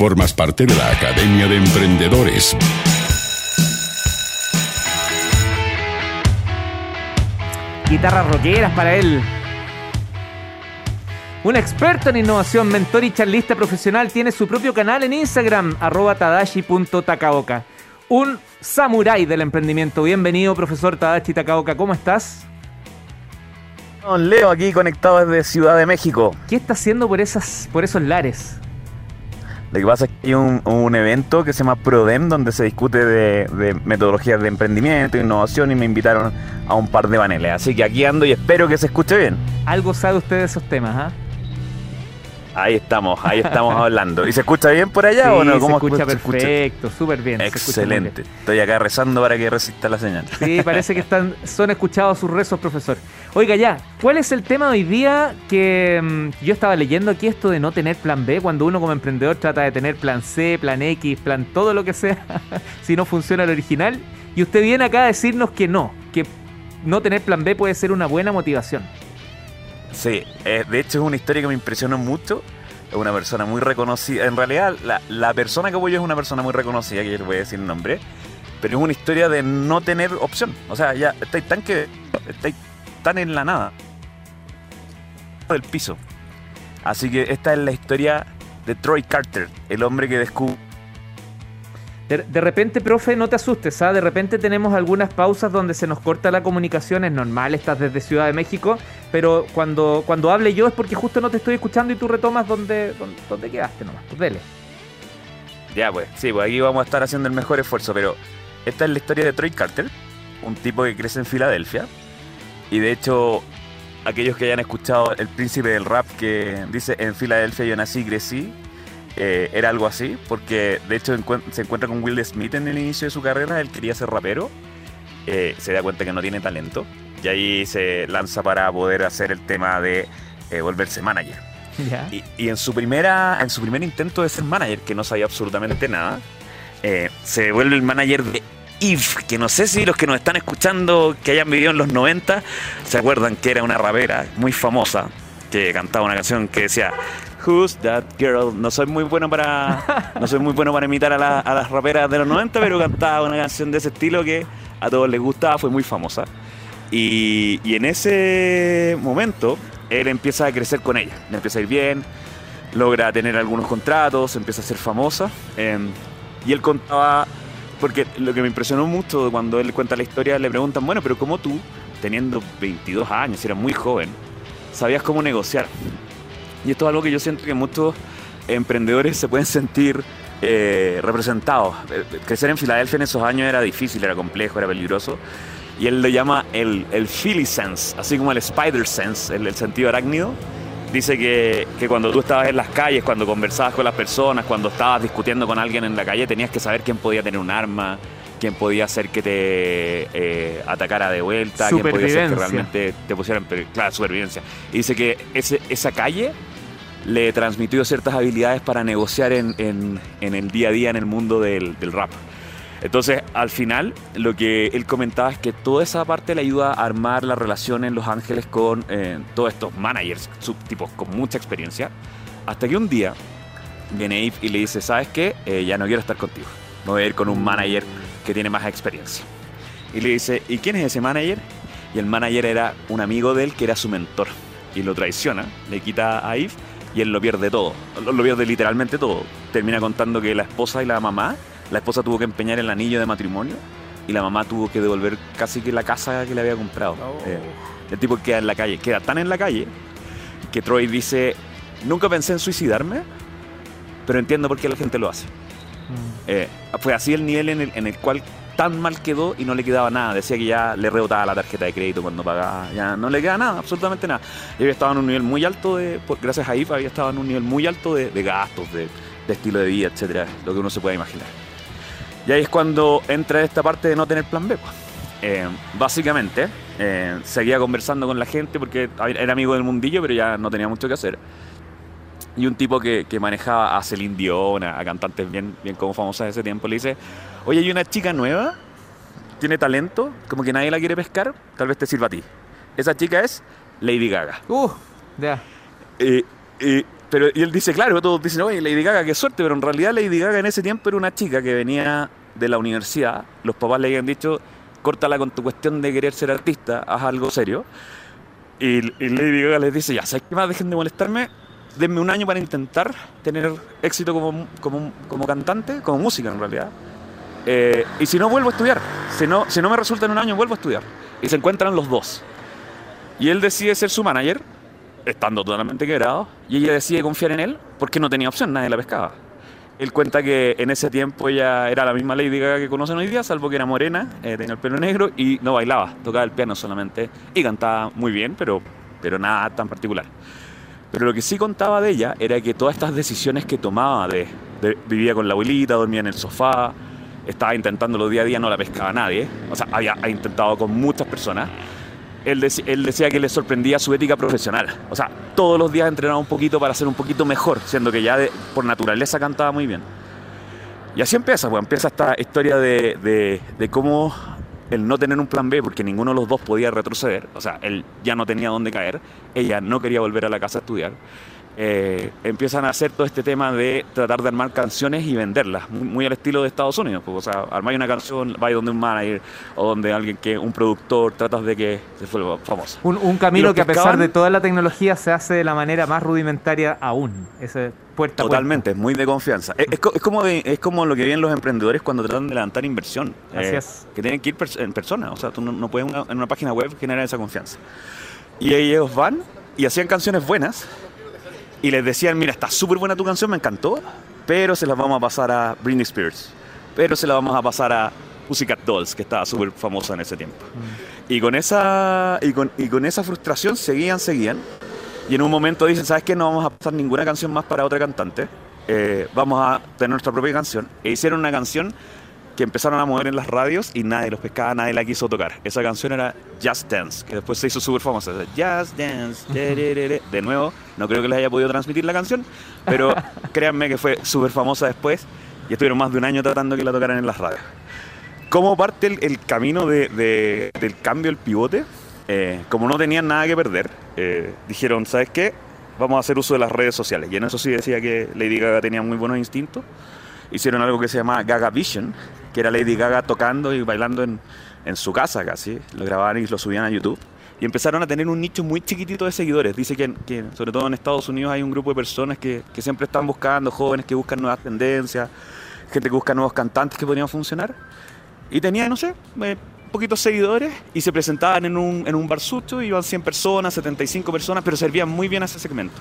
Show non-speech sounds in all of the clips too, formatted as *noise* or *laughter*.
formas parte de la Academia de Emprendedores. Guitarras rockeras para él. Un experto en innovación, mentor y charlista profesional, tiene su propio canal en Instagram, arroba tadashi.takaoka. Un samurái del emprendimiento. Bienvenido, profesor Tadashi Takaoka. ¿Cómo estás? Don Leo, aquí conectado desde Ciudad de México. ¿Qué está haciendo por, esas, por esos lares? Lo que pasa es que hay un, evento que se llama ProDem, donde se discute de, metodologías de emprendimiento, innovación, y me invitaron a un par de paneles. Así que aquí ando y espero que se escuche bien. Algo sabe usted de esos temas, ¿ah? Ahí estamos, ahí estamos hablando. ¿Y se escucha bien por allá o no? se escucha perfecto, súper bien. Excelente. Estoy acá rezando para que resista la señal. Sí, parece que están, son escuchados sus rezos, profesor. Oiga ya, ¿cuál es el tema de hoy día que mm, yo estaba leyendo aquí esto de no tener plan B? Cuando uno como emprendedor trata de tener plan C, plan X, plan todo lo que sea, *laughs* si no funciona el original. Y usted viene acá a decirnos que no, que no tener plan B puede ser una buena motivación. Sí, eh, de hecho es una historia que me impresionó mucho. Es una persona muy reconocida. En realidad, la, persona que voy yo es una persona muy reconocida, que yo le voy a decir el nombre. Pero es una historia de no tener opción. O sea, ya estáis tan que. estáis tan en la nada. Del piso. Así que esta es la historia de Troy Carter, el hombre que descubre de, repente, profe, no te asustes, ¿ah? De repente tenemos algunas pausas donde se nos corta la comunicación, es normal, estás desde Ciudad de México, pero cuando, cuando hable yo es porque justo no te estoy escuchando y tú retomas donde, donde, quedaste nomás, pues dele. Ya, pues, sí, pues aquí vamos a estar haciendo el mejor esfuerzo, pero esta es la historia de Troy Carter, un tipo que crece en Filadelfia, y de hecho, aquellos que hayan escuchado El Príncipe del Rap que dice, en Filadelfia yo nací y crecí, eh, era algo así, porque de hecho se encuentra con Will Smith en el inicio de su carrera, él quería ser rapero, eh, se da cuenta que no tiene talento, y ahí se lanza para poder hacer el tema de eh, volverse manager. *laughs* Y, en, su primera, en su primer intento de ser manager, que no sabía absolutamente nada, se vuelve el manager de Eve, que no sé si los que nos están escuchando, que hayan vivido en los 90, se acuerdan que era una rapera muy famosa, que cantaba una canción que decía Who's That Girl. No soy muy bueno para no soy muy bueno para imitar a, las raperas de los 90, pero cantaba una canción de ese estilo que a todos les gustaba, fue muy famosa. Y, en ese momento él empieza a crecer con ella, le empieza a ir bien, logra tener algunos contratos, empieza a ser famosa. Em, y él contaba, porque lo que me impresionó mucho cuando él cuenta la historia, le preguntan, bueno, pero ¿cómo tú, teniendo 22 años, era muy joven, sabías cómo negociar? Y esto es algo que yo siento que muchos emprendedores se pueden sentir eh, representados. Eh, crecer en Filadelfia en esos años era difícil, era complejo, era peligroso. Y él lo llama el, el Philly Sense, así como el Spider Sense, el, sentido arácnido. Dice que, que, cuando tú estabas en las calles, cuando conversabas con las personas, cuando estabas discutiendo con alguien en la calle, tenías que saber quién podía tener un arma, quién podía hacer que te eh, atacara de vuelta, quién podía hacer que realmente te pusieran, claro, supervivencia. Y dice que ese, esa calle le transmitió ciertas habilidades para negociar en, el día a día en el mundo del, rap. Entonces, al final, lo que él comentaba es que toda esa parte le ayuda a armar la relación en Los Ángeles con eh, todos estos managers, subtipos con mucha experiencia, hasta que un día viene Eve y le dice, ¿sabes qué? Eh, ya no quiero estar contigo. Me voy a ir con un manager que tiene más experiencia. Y le dice, ¿y quién es ese manager? Y el manager era un amigo de él que era su mentor. Y lo traiciona, le quita a Eve y él lo pierde todo. Lo, pierde literalmente todo. Termina contando que la esposa y la mamá, la esposa tuvo que empeñar el anillo de matrimonio y la mamá tuvo que devolver casi que la casa que le había comprado. Oh. Eh, el tipo queda en la calle, queda tan en la calle que Troy dice, nunca pensé en suicidarme, pero entiendo por qué la gente lo hace. Eh, fue así el nivel en el, en el cual tan mal quedó y no le quedaba nada. Decía que ya le rebotaba la tarjeta de crédito cuando pagaba. Ya no le queda nada, absolutamente nada. Y había estado en un nivel muy alto de, gracias a IFA, había estado en un nivel muy alto de, gastos, de, estilo de vida, etcétera, lo que uno se puede imaginar. Y ahí es cuando entra esta parte de no tener plan B. Pues. Eh, básicamente, eh, seguía conversando con la gente porque era amigo del mundillo, pero ya no tenía mucho que hacer. Y un tipo que, manejaba a Celine Dion, a, cantantes bien, bien como famosas de ese tiempo, le dice, oye, hay una chica nueva, tiene talento, como que nadie la quiere pescar, tal vez te sirva a ti. Esa chica es Lady Gaga. Uh, ya. y pero y él dice, claro, todos dicen, oye, Lady Gaga, qué suerte, pero en realidad Lady Gaga en ese tiempo era una chica que venía de la universidad. Los papás le habían dicho, córtala con tu cuestión de querer ser artista, haz algo serio. Y, y Lady Gaga les dice, ya, ¿sabes qué más? Dejen de molestarme, denme un año para intentar tener éxito como, como, como cantante, como música en realidad. Eh, y si no, vuelvo a estudiar. Si no, si no me resulta en un año, vuelvo a estudiar. Y se encuentran los dos. Y él decide ser su manager, estando totalmente quebrado, y ella decide confiar en él porque no tenía opción, nadie la pescaba. Él cuenta que en ese tiempo ella era la misma Lady Gaga que conocen hoy día, salvo que era morena, eh, tenía el pelo negro y no bailaba, tocaba el piano solamente y cantaba muy bien, pero, pero nada tan particular. Pero lo que sí contaba de ella era que todas estas decisiones que tomaba, de, vivía con la abuelita, dormía en el sofá, estaba intentándolo día a día, no la pescaba nadie, o sea, había ha intentado con muchas personas. Él, decía que le sorprendía su ética profesional. O sea, todos los días entrenaba un poquito para ser un poquito mejor, siendo que ya por naturaleza cantaba muy bien. Y así empieza, pues empieza esta historia de- de cómo el no tener un plan B, porque ninguno de los dos podía retroceder, o sea, él ya no tenía dónde caer, ella no quería volver a la casa a estudiar, eh, empiezan a hacer todo este tema de tratar de armar canciones y venderlas, muy, muy al estilo de Estados Unidos, pues, o sea, armáis una canción, vais donde un manager o donde alguien que, un productor, tratas de que se vuelva famoso. Un, un ¿Y camino que a pesar de toda la tecnología se hace de la manera más rudimentaria aún. Ese puerta. Totalmente, es muy de confianza. Es, es es como de- es como lo que vienen los emprendedores cuando tratan de levantar inversión. Así eh, es. Que tienen que ir pers- en persona. O sea, tú no, no puedes una- en una página web generar esa confianza. Y ellos van y hacían canciones buenas y les decían, mira, está súper buena tu canción, me encantó, pero se las vamos a pasar a Britney Spears. Pero se la vamos a pasar a Pussycat Dolls, que estaba súper famosa en ese tiempo. Y con esa y con, y con esa frustración seguían, seguían. Y en un momento dicen, ¿sabes qué? No vamos a pasar ninguna canción más para otra cantante. Eh, vamos a tener nuestra propia canción. E hicieron una canción que empezaron a mover en las radios y nadie los pescaba, nadie la quiso tocar. Esa canción era Just Dance, que después se hizo súper famosa. Just Dance. De nuevo, no creo que les haya podido transmitir la canción, pero *laughs* créanme que fue súper famosa después y estuvieron más de un año tratando que la tocaran en las radios. ¿Cómo parte el, el camino de- de- del cambio, el pivote? Eh, como no tenían nada que perder, eh, dijeron, ¿sabes qué? Vamos a hacer uso de las redes sociales. Y en eso sí decía que Lady Gaga tenía muy buenos instintos. Hicieron algo que se llama Gaga Vision, que era Lady Gaga tocando y bailando en, en su casa casi. Lo grababan y lo subían a YouTube. Y empezaron a tener un nicho muy chiquitito de seguidores. Dice que, sobre todo en Estados Unidos hay un grupo de personas que, que siempre están buscando, jóvenes que buscan nuevas tendencias, gente que busca nuevos cantantes que podrían funcionar. Y tenía, no sé, eh, poquitos seguidores y se presentaban en un, en un barsucho, iban 100 personas, 75 personas, pero servían muy bien a ese segmento.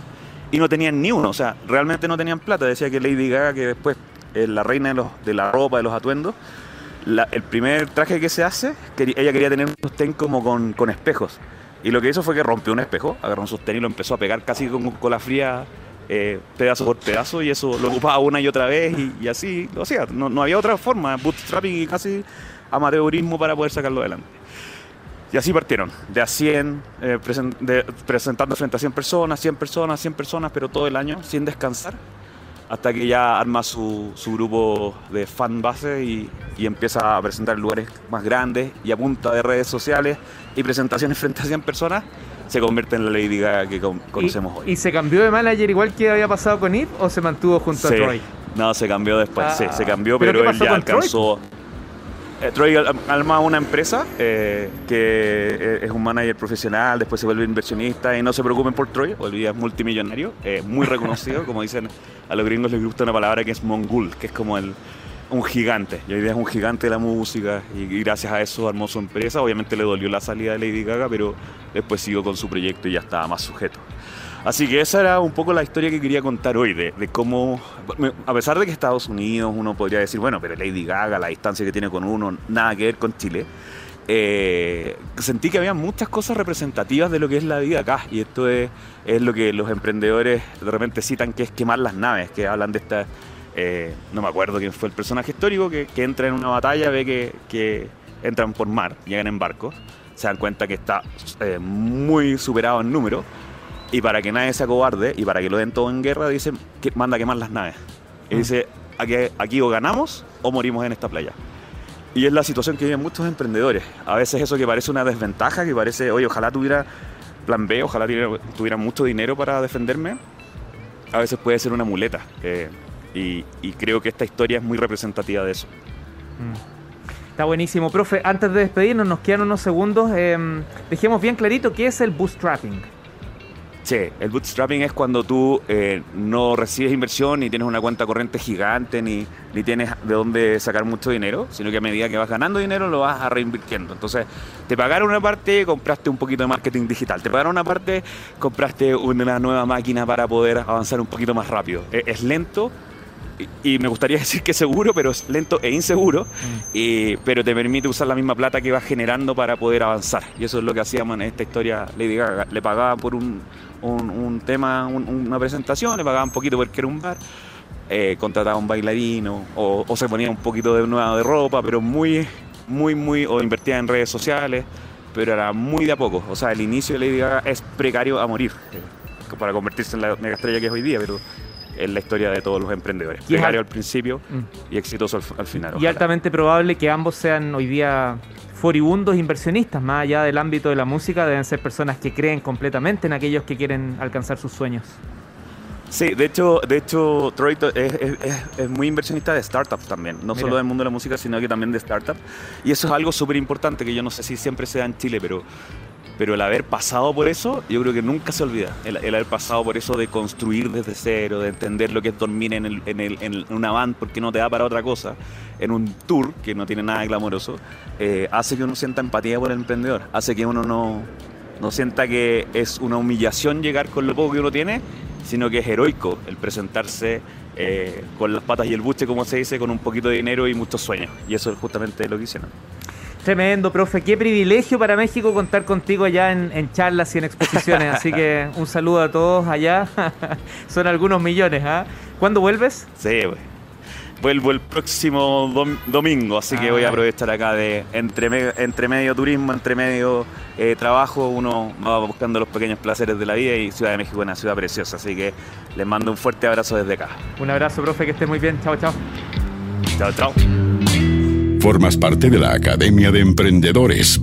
Y no tenían ni uno, o sea, realmente no tenían plata. Decía que Lady Gaga, que después es la reina de, los, de la ropa, de los atuendos, la- el primer traje que se hace, quería- ella quería tener un sostén como con, con espejos. Y lo que hizo fue que rompió un espejo, agarró un sostén y lo empezó a pegar casi con cola fría, eh, pedazo por pedazo, y eso lo ocupaba una y otra vez, y, así lo hacía. No, no había otra forma, bootstrapping y casi amateurismo para poder sacarlo adelante. Y así partieron, de a 100, eh, presentando frente a 100 personas, 100 personas, 100 personas, pero todo el año, sin descansar, hasta que ya arma su, su grupo de fan base y, y empieza a presentar en lugares más grandes y a punta de redes sociales y presentaciones *laughs* frente a 100 personas, se convierte en la Lady Gaga que con- conocemos ¿Y, hoy. ¿Y se cambió de manager igual que había pasado con Eve o se mantuvo junto Sí. a Troy? No, se cambió después, sí, Ah, se cambió, ¿pero él ya Troy? Eh, Troy al- arma una empresa eh, que eh, es un manager profesional, después se vuelve inversionista y no se preocupen por Troy, hoy es multimillonario, eh, muy reconocido, *laughs* como dicen a los gringos les gusta una palabra que es mongul, que es como un gigante, y hoy día es un gigante de la música y, y gracias a eso armó su empresa, obviamente le dolió la salida de Lady Gaga, pero después siguió con su proyecto y ya estaba más sujeto. Así que esa era un poco la historia que quería contar hoy, de, cómo, a pesar de que Estados Unidos uno podría decir, bueno, pero Lady Gaga, la distancia que tiene con uno, nada que ver con Chile, eh, sentí que había muchas cosas representativas de lo que es la vida acá, y esto es, es lo que los emprendedores de repente citan, que es quemar las naves, que hablan de esta, eh, no me acuerdo quién fue el personaje histórico, que, entra en una batalla, ve que, que entran por mar, llegan en barcos, se dan cuenta que está eh, muy superado en número, y para que nadie se acobarde y para que lo den todo en guerra, dice que manda a quemar las naves. Y Mm. dice, aquí, aquí o ganamos o morimos en esta playa. Y es la situación que viven muchos emprendedores. A veces eso que parece una desventaja, que parece, oye, ojalá tuviera plan B, ojalá tuviera, tuviera mucho dinero para defenderme, a veces puede ser una muleta. Eh, y, y creo que esta historia es muy representativa de eso. Mm. Está buenísimo, profe. Antes de despedirnos, nos quedan unos segundos. em, dejemos bien clarito qué es el bootstrapping. Sí, el bootstrapping es cuando tú eh, no recibes inversión, ni tienes una cuenta corriente gigante, ni, ni tienes de dónde sacar mucho dinero, sino que a medida que vas ganando dinero lo vas a reinvirtiendo. Entonces, te pagaron una parte, compraste un poquito de marketing digital. Te pagaron una parte, compraste una nueva máquina para poder avanzar un poquito más rápido. E- Es, lento. y- me gustaría *laughs* decir que seguro, pero es lento e inseguro, y- pero te permite usar la misma plata que vas generando para poder avanzar. Y eso es lo que hacíamos en esta historia Lady Gaga. Le pagaban por un, un- un tema, un- una presentación, le pagaban poquito porque era un bar, eh, contrataba un bailarino o, o se ponía un poquito de nueva de ropa, pero muy, muy, muy, o invertía en redes sociales, pero era muy de a poco. O sea, el inicio de Lady Gaga es precario a morir eh, para convertirse en la mega estrella que es hoy día, pero es la historia de todos los emprendedores. Y Precario al- al principio Mm. y exitoso al, al final. Y ojalá. altamente probable que ambos sean hoy día furibundos inversionistas, más allá del ámbito de la música, deben ser personas que creen completamente en aquellos que quieren alcanzar sus sueños. Sí, de hecho, de hecho Troy es, es- es- es muy inversionista de startups también, no Mira. solo del mundo de la música, sino que también de startups. Y eso es algo súper importante que yo no sé si siempre se da en Chile, pero, pero el haber pasado por eso, yo creo que nunca se olvida. El, el haber pasado por eso de construir desde cero, de entender lo que es dormir en, una van porque no te da para otra cosa, en un tour que no tiene nada de glamoroso, eh, hace que uno sienta empatía por el emprendedor, hace que uno no, no sienta que es una humillación llegar con lo poco que uno tiene, sino que es heroico el presentarse eh, con las patas y el buche, como se dice, con un poquito de dinero y muchos sueños. Y eso es justamente lo que hicieron. Tremendo, profe. Qué privilegio para México contar contigo allá en, en charlas y en exposiciones. *laughs* Así que un saludo a todos allá. *laughs* Son algunos millones, ¿ah? ¿Cuándo vuelves? Sí, pues. Vuelvo el próximo dom- domingo, así que voy Ah. a aprovechar acá de entre, me- entre medio turismo, entre medio eh, trabajo, uno va buscando los pequeños placeres de la vida y Ciudad de México es una ciudad preciosa, así que les mando un fuerte abrazo desde acá. Un abrazo, profe, que esté muy bien. Chao, chao. Chao, chao. Formas parte de la Academia de Emprendedores